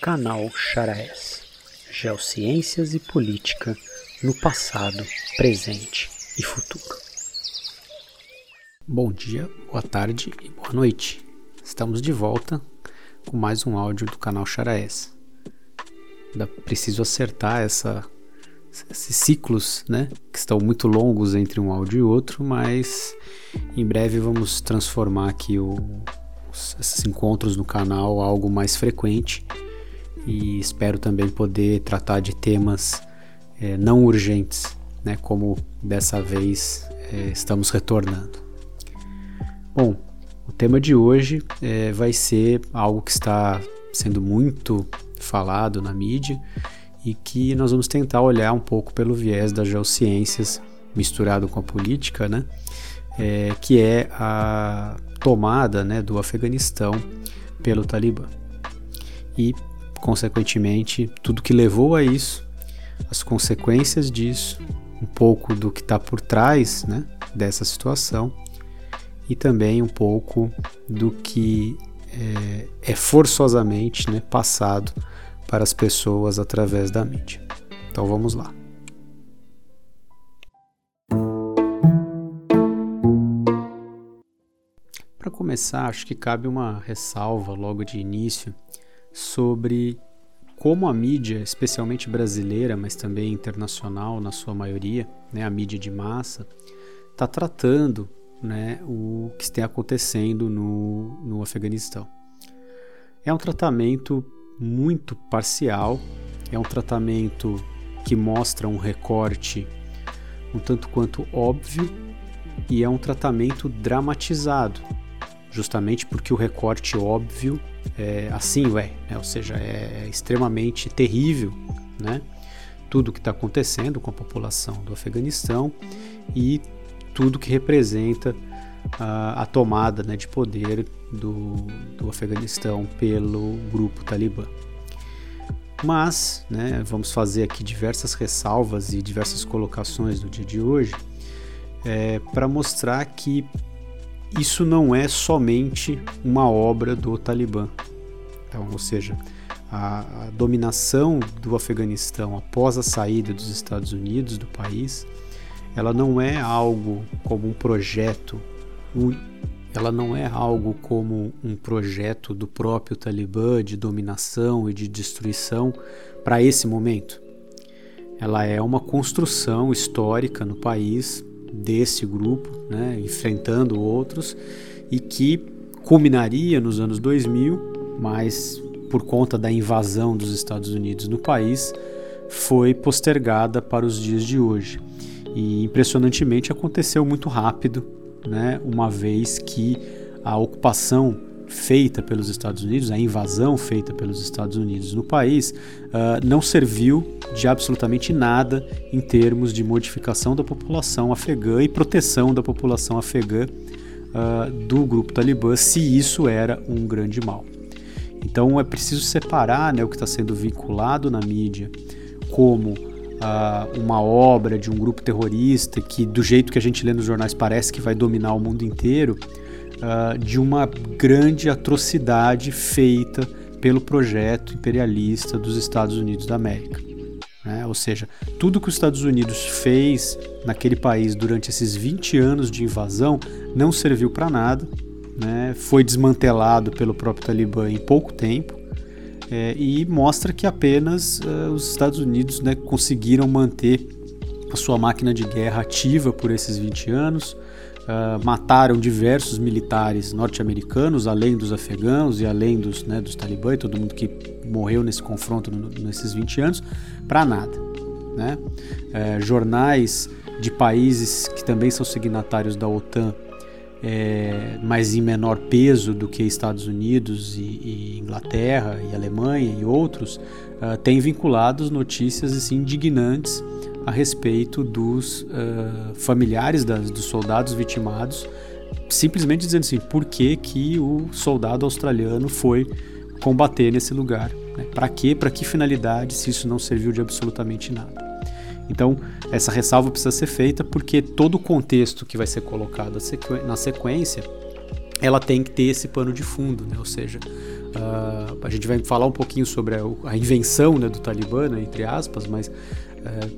Canal Charaes Geociências e Política no passado, presente e futuro. Bom dia, boa tarde e boa noite. Estamos de volta com mais um áudio do canal Charaes. Ainda preciso acertar essa, esses ciclos, né, que estão muito longos entre um áudio e outro, mas em breve vamos transformar aqui o, esses encontros no canal algo mais frequente e espero também poder tratar de temas é, não urgentes, né, como dessa vez é, estamos retornando. Bom, o tema de hoje é, vai ser algo que está sendo muito falado na mídia e que nós vamos tentar olhar um pouco pelo viés das geociências misturado com a política, né? É, que é a tomada né, do Afeganistão pelo Talibã. E, consequentemente, tudo que levou a isso, as consequências disso, um pouco do que está por trás né, dessa situação e também um pouco do que é, é forçosamente né, passado para as pessoas através da mídia. Então vamos lá. Para começar, acho que cabe uma ressalva logo de início sobre como a mídia, especialmente brasileira, mas também internacional na sua maioria, né, a mídia de massa, está tratando né, o que está acontecendo no, no Afeganistão. É um tratamento muito parcial, é um tratamento que mostra um recorte um tanto quanto óbvio e é um tratamento dramatizado, justamente porque o recorte óbvio é assim é, né? ou seja, é extremamente terrível, né? Tudo que está acontecendo com a população do Afeganistão e tudo que representa a, a tomada né, de poder do, do Afeganistão pelo grupo Talibã. Mas, né, vamos fazer aqui diversas ressalvas e diversas colocações no dia de hoje é, para mostrar que isso não é somente uma obra do Talibã. Então, ou seja, a, a dominação do Afeganistão após a saída dos Estados Unidos do país ela não é algo como um projeto, ela não é algo como um projeto do próprio Talibã de dominação e de destruição para esse momento. Ela é uma construção histórica no país desse grupo, né, enfrentando outros, e que culminaria nos anos 2000, mas por conta da invasão dos Estados Unidos no país, foi postergada para os dias de hoje. E impressionantemente aconteceu muito rápido, né? uma vez que a ocupação feita pelos Estados Unidos, a invasão feita pelos Estados Unidos no país, uh, não serviu de absolutamente nada em termos de modificação da população afegã e proteção da população afegã uh, do grupo talibã, se isso era um grande mal. Então é preciso separar né, o que está sendo vinculado na mídia como uh, uma obra de um grupo terrorista que, do jeito que a gente lê nos jornais, parece que vai dominar o mundo inteiro, uh, de uma grande atrocidade feita pelo projeto imperialista dos Estados Unidos da América. Né? Ou seja, tudo que os Estados Unidos fez naquele país durante esses 20 anos de invasão não serviu para nada, né? foi desmantelado pelo próprio Talibã em pouco tempo é, e mostra que apenas uh, os Estados Unidos né, conseguiram manter a sua máquina de guerra ativa por esses 20 anos, uh, mataram diversos militares norte-americanos, além dos afegãos e além dos, né, dos talibã e todo mundo que morreu nesse confronto no, nesses 20 anos, para nada. Né? É, jornais de países que também são signatários da OTAN é, mas em menor peso do que Estados Unidos e, e Inglaterra e Alemanha e outros, uh, têm vinculados notícias assim, indignantes a respeito dos uh, familiares das, dos soldados vitimados, simplesmente dizendo assim, por que, que o soldado australiano foi combater nesse lugar? Né? Para quê? Para que finalidade se isso não serviu de absolutamente nada? Então, essa ressalva precisa ser feita porque todo o contexto que vai ser colocado na sequência, ela tem que ter esse pano de fundo, né? ou seja, Uh, a gente vai falar um pouquinho sobre a, a invenção né, do Talibã, né, entre aspas, mas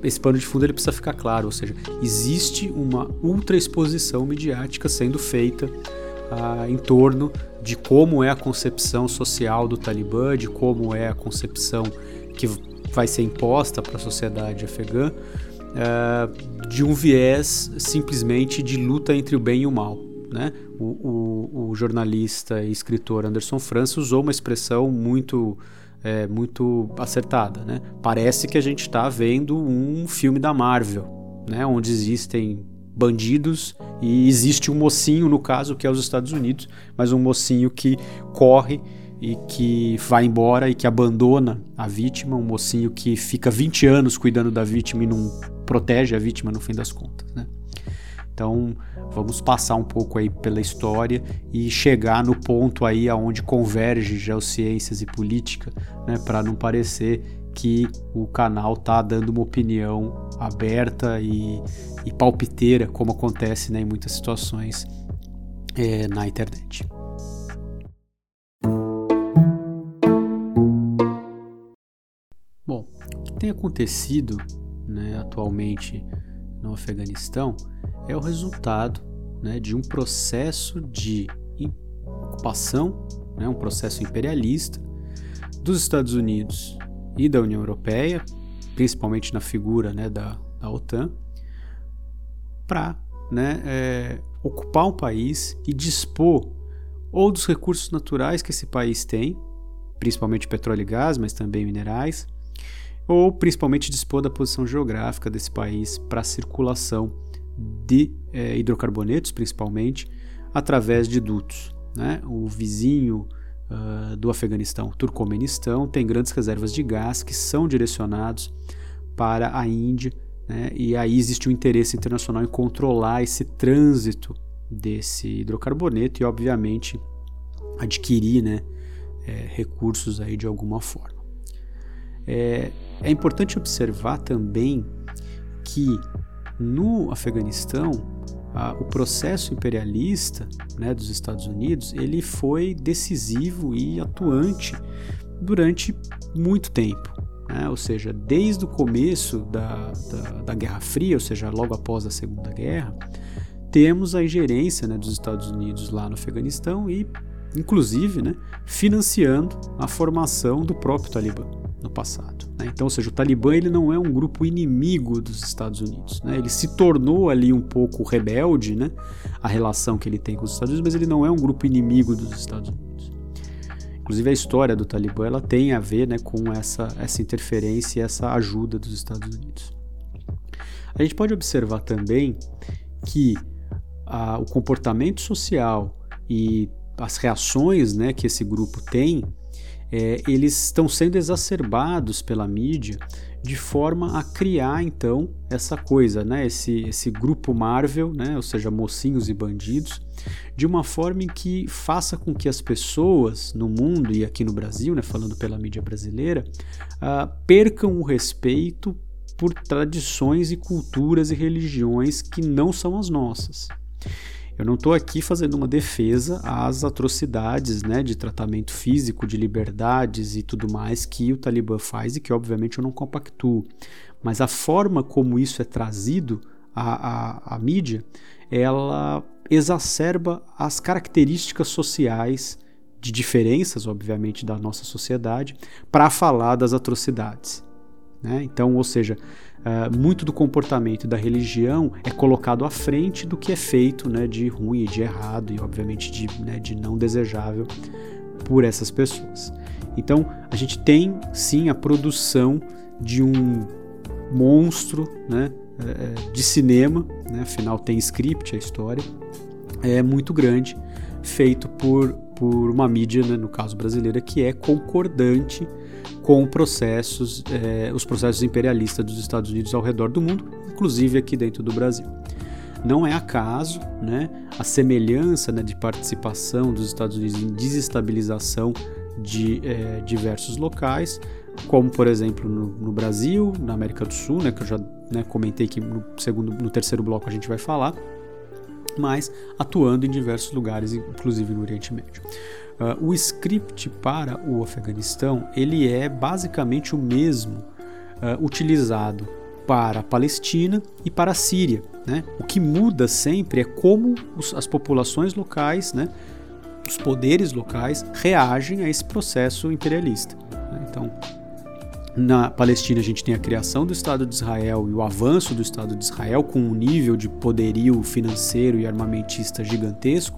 esse pano de fundo ele precisa ficar claro, ou seja, existe uma ultra exposição midiática sendo feita uh, em torno de como é a concepção social do Talibã, de como é a concepção que vai ser imposta para a sociedade afegã, de um viés simplesmente de luta entre o bem e o mal. Né? O, o, o, jornalista e escritor Anderson França usou uma expressão muito, é, muito acertada. Né? Parece que a gente está vendo um filme da Marvel, né? onde existem bandidos e existe um mocinho, no caso, que é os Estados Unidos, mas um mocinho que corre e que vai embora e que abandona a vítima, um mocinho que fica 20 anos cuidando da vítima e não protege a vítima no fim das contas. Né? Então, vamos passar um pouco aí pela história e chegar no ponto aí aonde converge geociências e política, né, para não parecer que o canal tá dando uma opinião aberta e, e palpiteira, como acontece né, em muitas situações é, na internet. Bom, o que tem acontecido né, atualmente no Afeganistão é o resultado né, de um processo de ocupação, né, um processo imperialista dos Estados Unidos e da União Europeia, principalmente na figura né, da, da OTAN, para né, é, ocupar um país e dispor ou dos recursos naturais que esse país tem, principalmente petróleo e gás, mas também minerais, ou principalmente dispor da posição geográfica desse país para a circulação de é, hidrocarbonetos, principalmente, através de dutos. Né? O vizinho uh, do Afeganistão, o Turcomenistão, tem grandes reservas de gás que são direcionados para a Índia, né? e aí existe um interesse internacional em controlar esse trânsito desse hidrocarboneto e, obviamente, adquirir né, é, recursos aí de alguma forma. É, é importante observar também que no Afeganistão, o processo imperialista né, dos Estados Unidos ele foi decisivo e atuante durante muito tempo. Né? Ou seja, desde o começo da, da, da, Guerra Fria, ou seja, logo após a Segunda Guerra, temos a ingerência né, dos Estados Unidos lá no Afeganistão e, inclusive, né, financiando a formação do próprio Talibã no passado. Né? Então, ou seja, o Talibã ele não é um grupo inimigo dos Estados Unidos. Né? Ele se tornou ali um pouco rebelde, né? a relação que ele tem com os Estados Unidos, mas ele não é um grupo inimigo dos Estados Unidos. Inclusive a história do Talibã ela tem a ver né, com essa, essa interferência e essa ajuda dos Estados Unidos. A gente pode observar também que o comportamento social e as reações né, que esse grupo tem é, eles estão sendo exacerbados pela mídia de forma a criar então essa coisa, né, esse, esse grupo Marvel, né, ou seja, mocinhos e bandidos, de uma forma em que faça com que as pessoas no mundo e aqui no Brasil, né, falando pela mídia brasileira, uh, percam o respeito por tradições e culturas e religiões que não são as nossas. Eu não estou aqui fazendo uma defesa às atrocidades né, de tratamento físico, de liberdades e tudo mais que o Talibã faz e que, obviamente, eu não compactuo. Mas a forma como isso é trazido à, à, à mídia, ela exacerba as características sociais de diferenças, obviamente, da nossa sociedade, para falar das atrocidades. Né? Então, ou seja, uh, muito do comportamento da religião é colocado à frente do que é feito né, de ruim e de errado e, obviamente, de, né, de não desejável por essas pessoas. Então, a gente tem sim a produção de um monstro né, eh, de cinema, né, afinal tem script a história, é muito grande, feito por, por uma mídia, né, no caso brasileira, que é concordante com processos, eh, os processos imperialistas dos Estados Unidos ao redor do mundo, inclusive aqui dentro do Brasil. Não é acaso né, a semelhança né, de participação dos Estados Unidos em desestabilização de eh, diversos locais, como por exemplo no, no, Brasil, na América do Sul, né, que eu já né, comentei que no segundo, no terceiro bloco a gente vai falar, mas atuando em diversos lugares, inclusive no Oriente Médio. Uh, o script para o Afeganistão ele é basicamente o mesmo uh, utilizado para a Palestina e para a Síria. Né? O que muda sempre é como os, as populações locais, né, os poderes locais, reagem a esse processo imperialista. Né? Então, na Palestina a gente tem a criação do Estado de Israel e o avanço do Estado de Israel com um nível de poderio financeiro e armamentista gigantesco.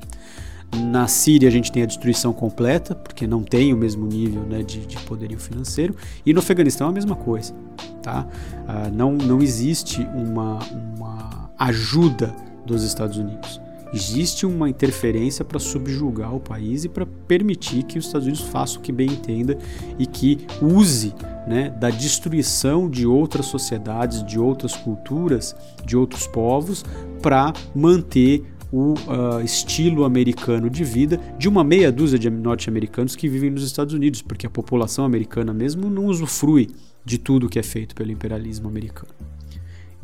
Na Síria a gente tem a destruição completa, porque não tem o mesmo nível né, de, de poderio financeiro. E no Afeganistão a mesma coisa. Tá? Ah, não, não existe uma, uma ajuda dos Estados Unidos. Existe uma interferência para subjugar o país e para permitir que os Estados Unidos façam o que bem entenda e que use né, da destruição de outras sociedades, de outras culturas, de outros povos, para manter o uh, estilo americano de vida de uma meia dúzia de norte-americanos que vivem nos Estados Unidos, porque a população americana mesmo não usufrui de tudo que é feito pelo imperialismo americano.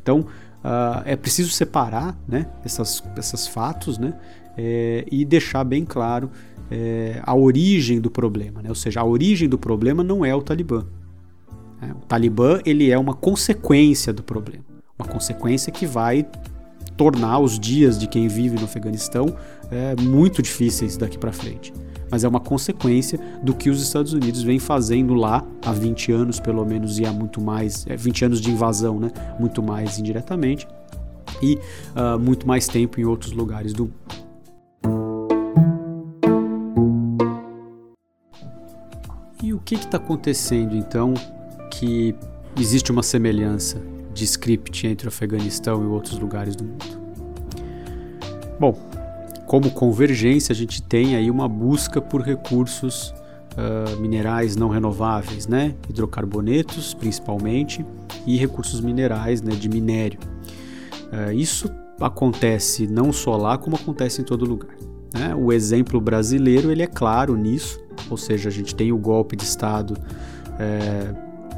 Então, uh, é preciso separar né, essas, esses fatos né, é, e deixar bem claro é, a origem do problema. Né? Ou seja, a origem do problema não é o Talibã. Né? O Talibã ele é uma consequência do problema. Uma consequência que vai tornar os dias de quem vive no Afeganistão é, muito difíceis daqui para frente. Mas é uma consequência do que os Estados Unidos vem fazendo lá há 20 anos, pelo menos, e há muito mais, é, 20 anos de invasão, né? muito mais indiretamente, e uh, muito mais tempo em outros lugares do mundo. E o que está acontecendo então que existe uma semelhança de script entre o Afeganistão e outros lugares do mundo. Bom, como convergência, a gente tem aí uma busca por recursos uh, minerais não renováveis, né? hidrocarbonetos principalmente, e recursos minerais né, de minério. Uh, isso acontece não só lá, como acontece em todo lugar. Né? O exemplo brasileiro ele é claro nisso, ou seja, a gente tem o golpe de Estado é,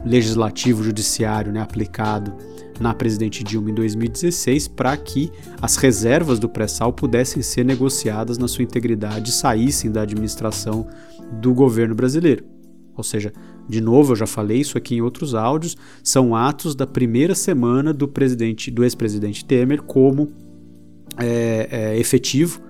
legislativo judiciário né, aplicado na presidente Dilma em 2016 para que as reservas do pré-sal pudessem ser negociadas na sua integridade e saíssem da administração do governo brasileiro. Ou seja, de novo, eu já falei isso aqui em outros áudios, são atos da primeira semana do presidente, do ex-presidente Temer como é, é, efetivo,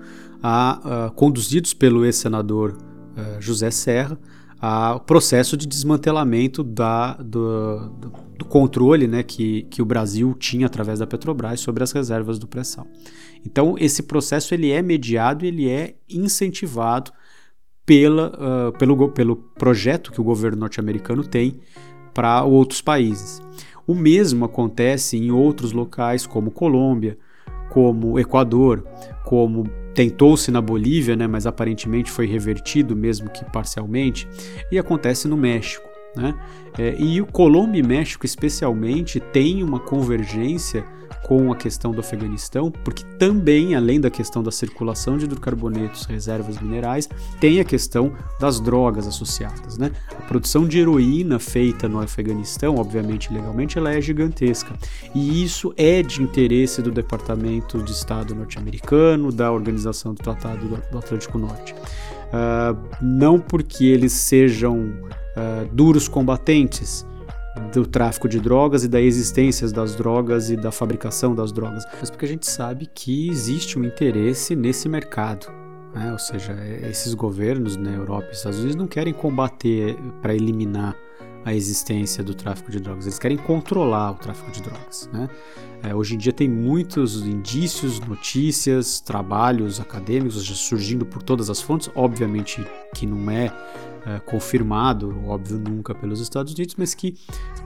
a, a, conduzidos pelo ex-senador uh, José Serra, o processo de desmantelamento da, do, do, controle né, que, que o Brasil tinha através da Petrobras sobre as reservas do pré-sal. Então, esse processo ele é mediado e ele é incentivado pela, uh, pelo, pelo projeto que o governo norte-americano tem para outros países. O mesmo acontece em outros locais, como Colômbia, como Equador, como tentou-se na Bolívia, né, mas aparentemente foi revertido, mesmo que parcialmente, e acontece no México. Né? É, e o Colômbia e México, especialmente, tem uma convergência com a questão do Afeganistão, porque também, além da questão da circulação de hidrocarbonetos, reservas minerais, tem a questão das drogas associadas. Né? A produção de heroína feita no Afeganistão, obviamente legalmente, ela é gigantesca. E isso é de interesse do Departamento de Estado norte-americano, da Organização do Tratado do Atlântico Norte. Uh, não porque eles sejam uh, duros combatentes, do tráfico de drogas e da existência das drogas e da fabricação das drogas, mas porque a gente sabe que existe um interesse nesse mercado. Né? Ou seja, esses governos na né, Europa e Estados Unidos não querem combater para eliminar a existência do tráfico de drogas, eles querem controlar o tráfico de drogas. Né? É, hoje em dia tem muitos indícios, notícias, trabalhos acadêmicos surgindo por todas as fontes, obviamente que não é é, confirmado, óbvio, nunca pelos Estados Unidos, mas que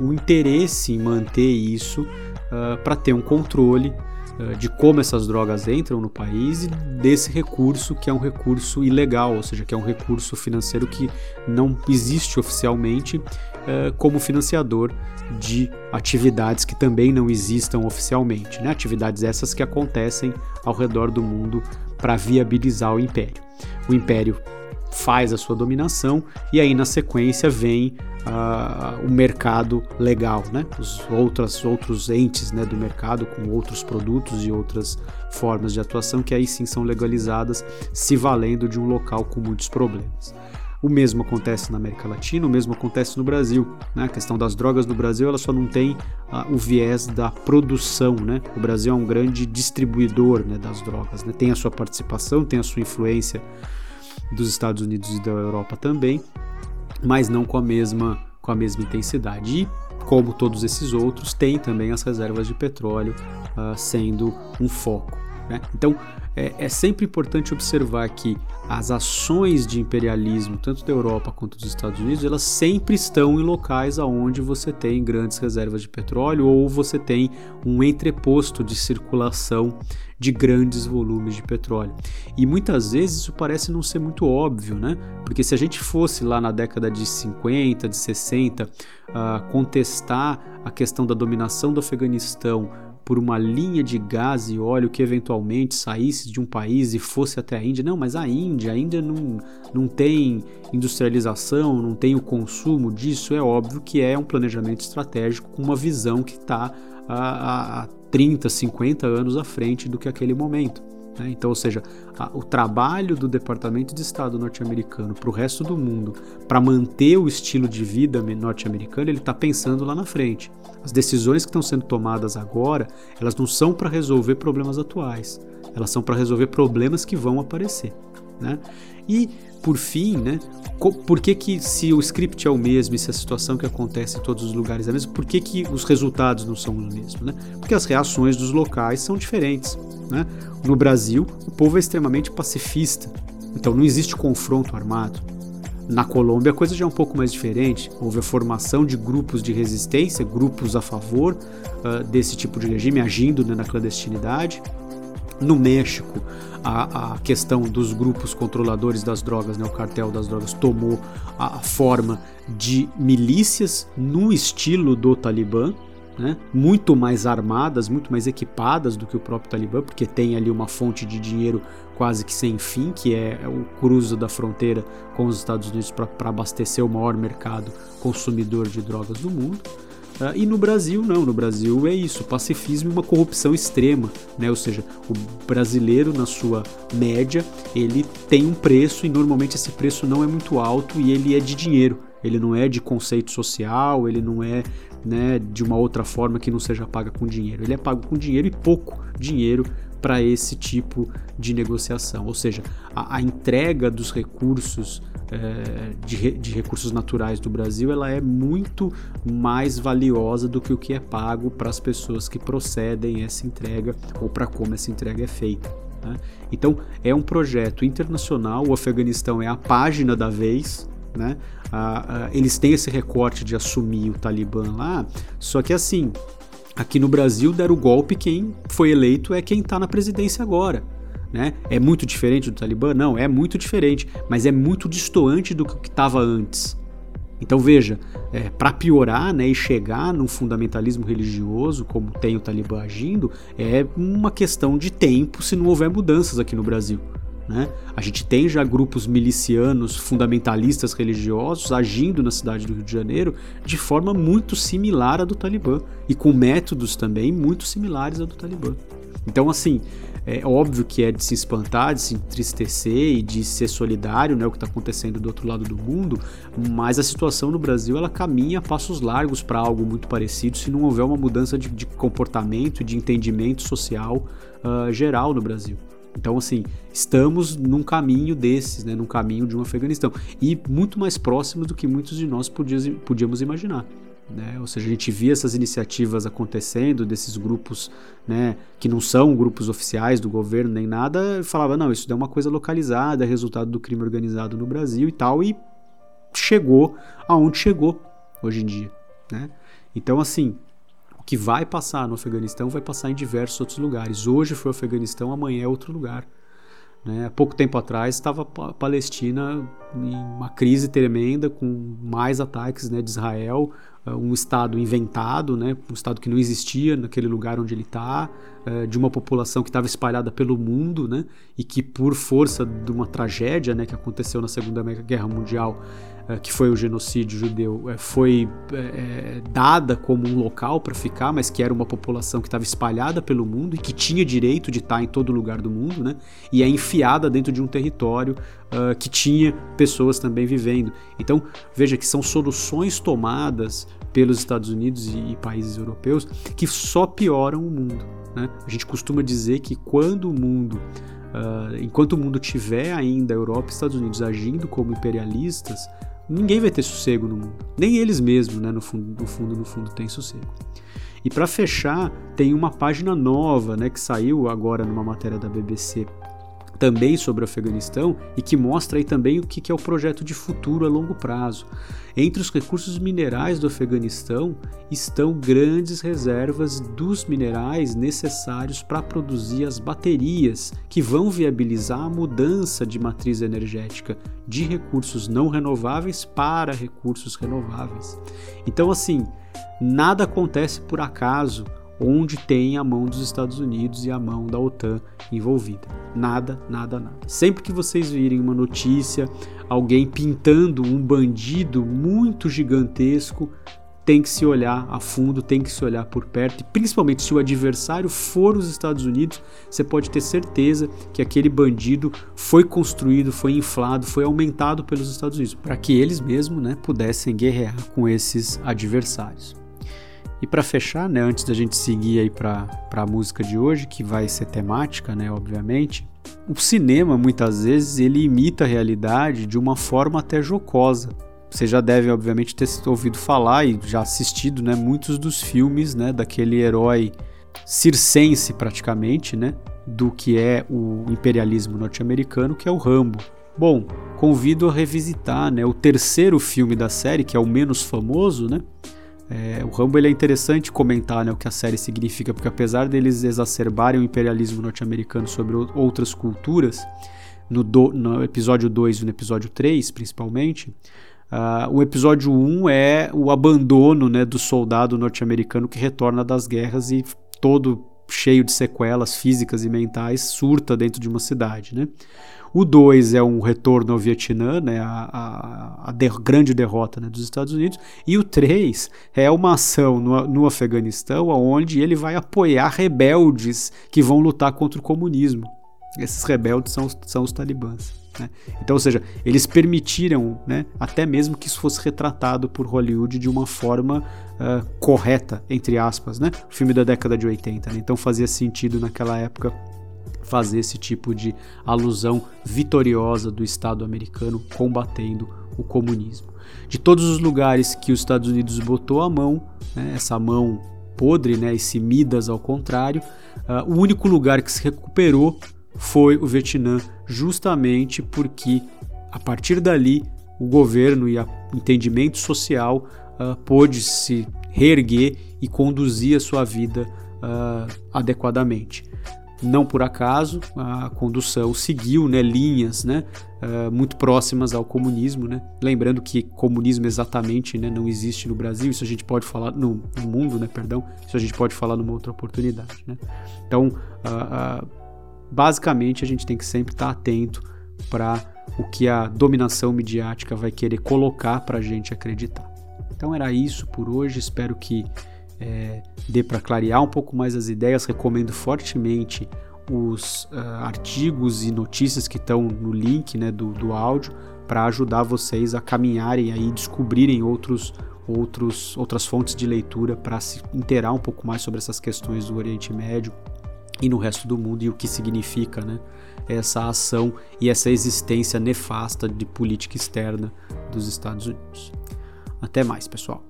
o interesse em manter isso uh, para ter um controle uh, de como essas drogas entram no país e desse recurso que é um recurso ilegal, ou seja, que é um recurso financeiro que não existe oficialmente uh, como financiador de atividades que também não existam oficialmente, né? atividades essas que acontecem ao redor do mundo para viabilizar o império. O império faz a sua dominação e aí na sequência vem uh, o mercado legal, né? Os outras, outros entes né, do mercado com outros produtos e outras formas de atuação que aí sim são legalizadas, se valendo de um local com muitos problemas. O mesmo acontece na América Latina, o mesmo acontece no Brasil. Né? A questão das drogas no Brasil ela só não tem uh, o viés da produção. Né? O Brasil é um grande distribuidor né, das drogas. Né? Tem a sua participação, tem a sua influência dos Estados Unidos e da Europa também, mas não com a mesma, com a mesma intensidade. E, como todos esses outros, tem também as reservas de petróleo uh, sendo um foco. Né? Então, é, é, sempre importante observar que as ações de imperialismo, tanto da Europa quanto dos Estados Unidos, elas sempre estão em locais onde você tem grandes reservas de petróleo ou você tem um entreposto de circulação de grandes volumes de petróleo. E muitas vezes isso parece não ser muito óbvio, né? Porque se a gente fosse lá na década de 50, de 60, uh, contestar a questão da dominação do Afeganistão por uma linha de gás e óleo que eventualmente saísse de um país e fosse até a Índia. Não, mas a Índia, a Índia não, não tem industrialização, não tem o consumo disso. É óbvio que é um planejamento estratégico com uma visão que está a, a 30, 50 anos à frente do que aquele momento. Né? Então, ou seja, a, o trabalho do Departamento de Estado norte-americano para o resto do mundo, para manter o estilo de vida norte-americano, ele está pensando lá na frente. As decisões que estão sendo tomadas agora, elas não são para resolver problemas atuais, elas são para resolver problemas que vão aparecer. Né? E por fim, né, por que, que se o script é o mesmo e se a situação que acontece em todos os lugares é a mesma, por que, que os resultados não são os mesmos? Né? Porque as reações dos locais são diferentes. Né? No Brasil, o povo é extremamente pacifista, então não existe confronto armado. Na Colômbia a coisa já é um pouco mais diferente. Houve a formação de grupos de resistência, grupos a favor uh, desse tipo de regime, agindo né, na clandestinidade. No México, a, a, questão dos grupos controladores das drogas, né, o cartel das drogas, tomou a, a forma de milícias no estilo do Talibã, né, muito mais armadas, muito mais equipadas do que o próprio Talibã, porque tem ali uma fonte de dinheiro quase que sem fim, que é o cruzo da fronteira com os Estados Unidos para abastecer o maior mercado consumidor de drogas do mundo. Uh, e no Brasil, não. No Brasil é isso: pacifismo e uma corrupção extrema. Né? Ou seja, o brasileiro, na sua média, ele tem um preço e normalmente esse preço não é muito alto e ele é de dinheiro. Ele não é de conceito social, ele não é né, de uma outra forma que não seja paga com dinheiro. Ele é pago com dinheiro e pouco dinheiro para esse tipo de negociação. Ou seja, a, a entrega dos recursos é, de, de, recursos naturais do Brasil ela é muito mais valiosa do que o que é pago para as pessoas que procedem essa entrega ou para como essa entrega é feita. Né? Então é um projeto internacional. O Afeganistão é a página da vez né? Ah, ah, eles têm esse recorte de assumir o Talibã lá, só que assim, aqui no Brasil deram o golpe, quem foi eleito é quem está na presidência agora. Né? É muito diferente do Talibã? Não, é muito diferente, mas é muito distoante do que estava antes. Então veja, é, para piorar né, e chegar num fundamentalismo religioso, como tem o Talibã agindo, é uma questão de tempo se não houver mudanças aqui no Brasil. Né? A gente tem já grupos milicianos fundamentalistas religiosos agindo na cidade do Rio de Janeiro de forma muito similar à do Talibã e com métodos também muito similares à do Talibã. Então, assim, é óbvio que é de se espantar, de se entristecer e de ser solidário, né, o que está acontecendo do outro lado do mundo, mas a situação no Brasil ela caminha a passos largos para algo muito parecido se não houver uma mudança de, de comportamento e de entendimento social uh, geral no Brasil. Então, assim, estamos num caminho desses, né, num caminho de um Afeganistão. E muito mais próximo do que muitos de nós podíamos imaginar. Né? Ou seja, a gente via essas iniciativas acontecendo, desses grupos né, que não são grupos oficiais do governo nem nada, falava, não, isso é uma coisa localizada, é resultado do crime organizado no Brasil e tal, e chegou aonde chegou hoje em dia. Né? Então, assim, que vai passar no Afeganistão vai passar em diversos outros lugares. Hoje foi o Afeganistão, amanhã é outro lugar. Né? Há pouco tempo atrás estava a Palestina em uma crise tremenda, com mais ataques né, de Israel, um estado inventado, né, um estado que não existia naquele lugar onde ele está, uh, de uma população que estava espalhada pelo mundo, né? E que por força de uma tragédia, né, que aconteceu na Segunda Guerra Mundial, uh, que foi o genocídio judeu, uh, foi dada como um local para ficar, mas que era uma população que estava espalhada pelo mundo e que tinha direito de estar em todo lugar do mundo, né? E é enfiada dentro de um território que tinha pessoas também vivendo. Então veja que são soluções tomadas pelos Estados Unidos e, e países europeus que só pioram o mundo. Né? A gente costuma dizer que quando o mundo, uh, enquanto o mundo tiver ainda Europa e Estados Unidos agindo como imperialistas, ninguém vai ter sossego no mundo. Nem eles mesmos, né, no fundo, no fundo, no fundo, têm sossego. E para fechar, tem uma página nova, né, que saiu agora numa matéria da BBC também sobre o Afeganistão e que mostra aí também o que é o projeto de futuro a longo prazo. Entre os recursos minerais do Afeganistão estão grandes reservas dos minerais necessários para produzir as baterias que vão viabilizar a mudança de matriz energética de recursos não renováveis para recursos renováveis. Então, assim, nada acontece por acaso onde tem a mão dos Estados Unidos e a mão da OTAN envolvida. Nada, nada, nada. Sempre que vocês virem uma notícia, alguém pintando um bandido muito gigantesco, tem que se olhar a fundo, tem que se olhar por perto, e principalmente se o adversário for os Estados Unidos, você pode ter certeza que aquele bandido foi construído, foi inflado, foi aumentado pelos Estados Unidos, para que eles mesmos né, pudessem guerrear com esses adversários. E para fechar, né, antes da gente seguir aí para a música de hoje, que vai ser temática, né, obviamente, o cinema muitas vezes ele imita a realidade de uma forma até jocosa. Você já deve obviamente ter ouvido falar e já assistido, né, muitos dos filmes, né, daquele herói circense praticamente, né, do que é o imperialismo norte-americano, que é o Rambo. Bom, convido a revisitar, né, o terceiro filme da série, que é o menos famoso, né, é, o Rambo ele é interessante comentar né, o que a série significa, porque apesar deles exacerbarem o imperialismo norte-americano sobre outras culturas, no, do, no episódio 2 e no episódio 3, principalmente, uh, o episódio 1 é o abandono né, do soldado norte-americano que retorna das guerras e todo cheio de sequelas físicas e mentais surta dentro de uma cidade. Né? O 2 é um retorno ao Vietnã, né, a, a, a de, grande derrota né, dos Estados Unidos. E o 3 é uma ação no, no Afeganistão onde ele vai apoiar rebeldes que vão lutar contra o comunismo. Esses rebeldes são, são os talibãs. Né? Então, ou seja, eles permitiram né, até mesmo que isso fosse retratado por Hollywood de uma forma uh, correta, entre aspas. Né? O filme da década de 80. Né? Então fazia sentido naquela época fazer esse tipo de alusão vitoriosa do Estado americano combatendo o comunismo. De todos os lugares que os Estados Unidos botou a mão, né, essa mão podre, né, esse Midas ao contrário, uh, o único lugar que se recuperou foi o Vietnã, justamente porque a partir dali o governo e o entendimento social uh, pôde se reerguer e conduzir a sua vida uh, adequadamente. Não por acaso, a condução seguiu né, linhas né, uh, muito próximas ao comunismo. Né? Lembrando que comunismo exatamente né, não existe no Brasil, isso a gente pode falar no, no, mundo, né, perdão, isso a gente pode falar numa outra oportunidade. Né? Então, uh, basicamente, a gente tem que sempre estar atento para o que a dominação midiática vai querer colocar para a gente acreditar. Então era isso por hoje, espero que é, dê para clarear um pouco mais as ideias, recomendo fortemente os uh, artigos e notícias que estão no link né, do, do áudio para ajudar vocês a caminharem aí descobrirem outros outros outras fontes de leitura para se inteirar um pouco mais sobre essas questões do Oriente Médio e no resto do mundo e o que significa né, essa ação e essa existência nefasta de política externa dos Estados Unidos. Até mais, pessoal.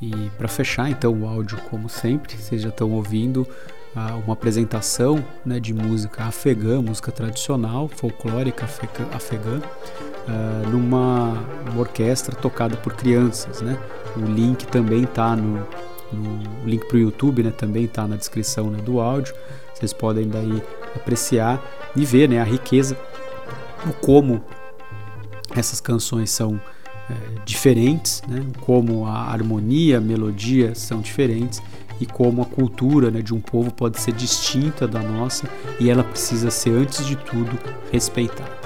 E para fechar então o áudio, como sempre, vocês já estão ouvindo uma apresentação né, de música afegã, música tradicional, folclórica afegã, uh, numa orquestra tocada por crianças. Né? O link também está no, no link para o YouTube né, também está na descrição né, do áudio. Vocês podem daí apreciar e ver né, a riqueza, o como essas canções são é, diferentes, né, como a harmonia, a melodia são diferentes e como a cultura né, de um povo pode ser distinta da nossa e ela precisa ser, antes de tudo, respeitada.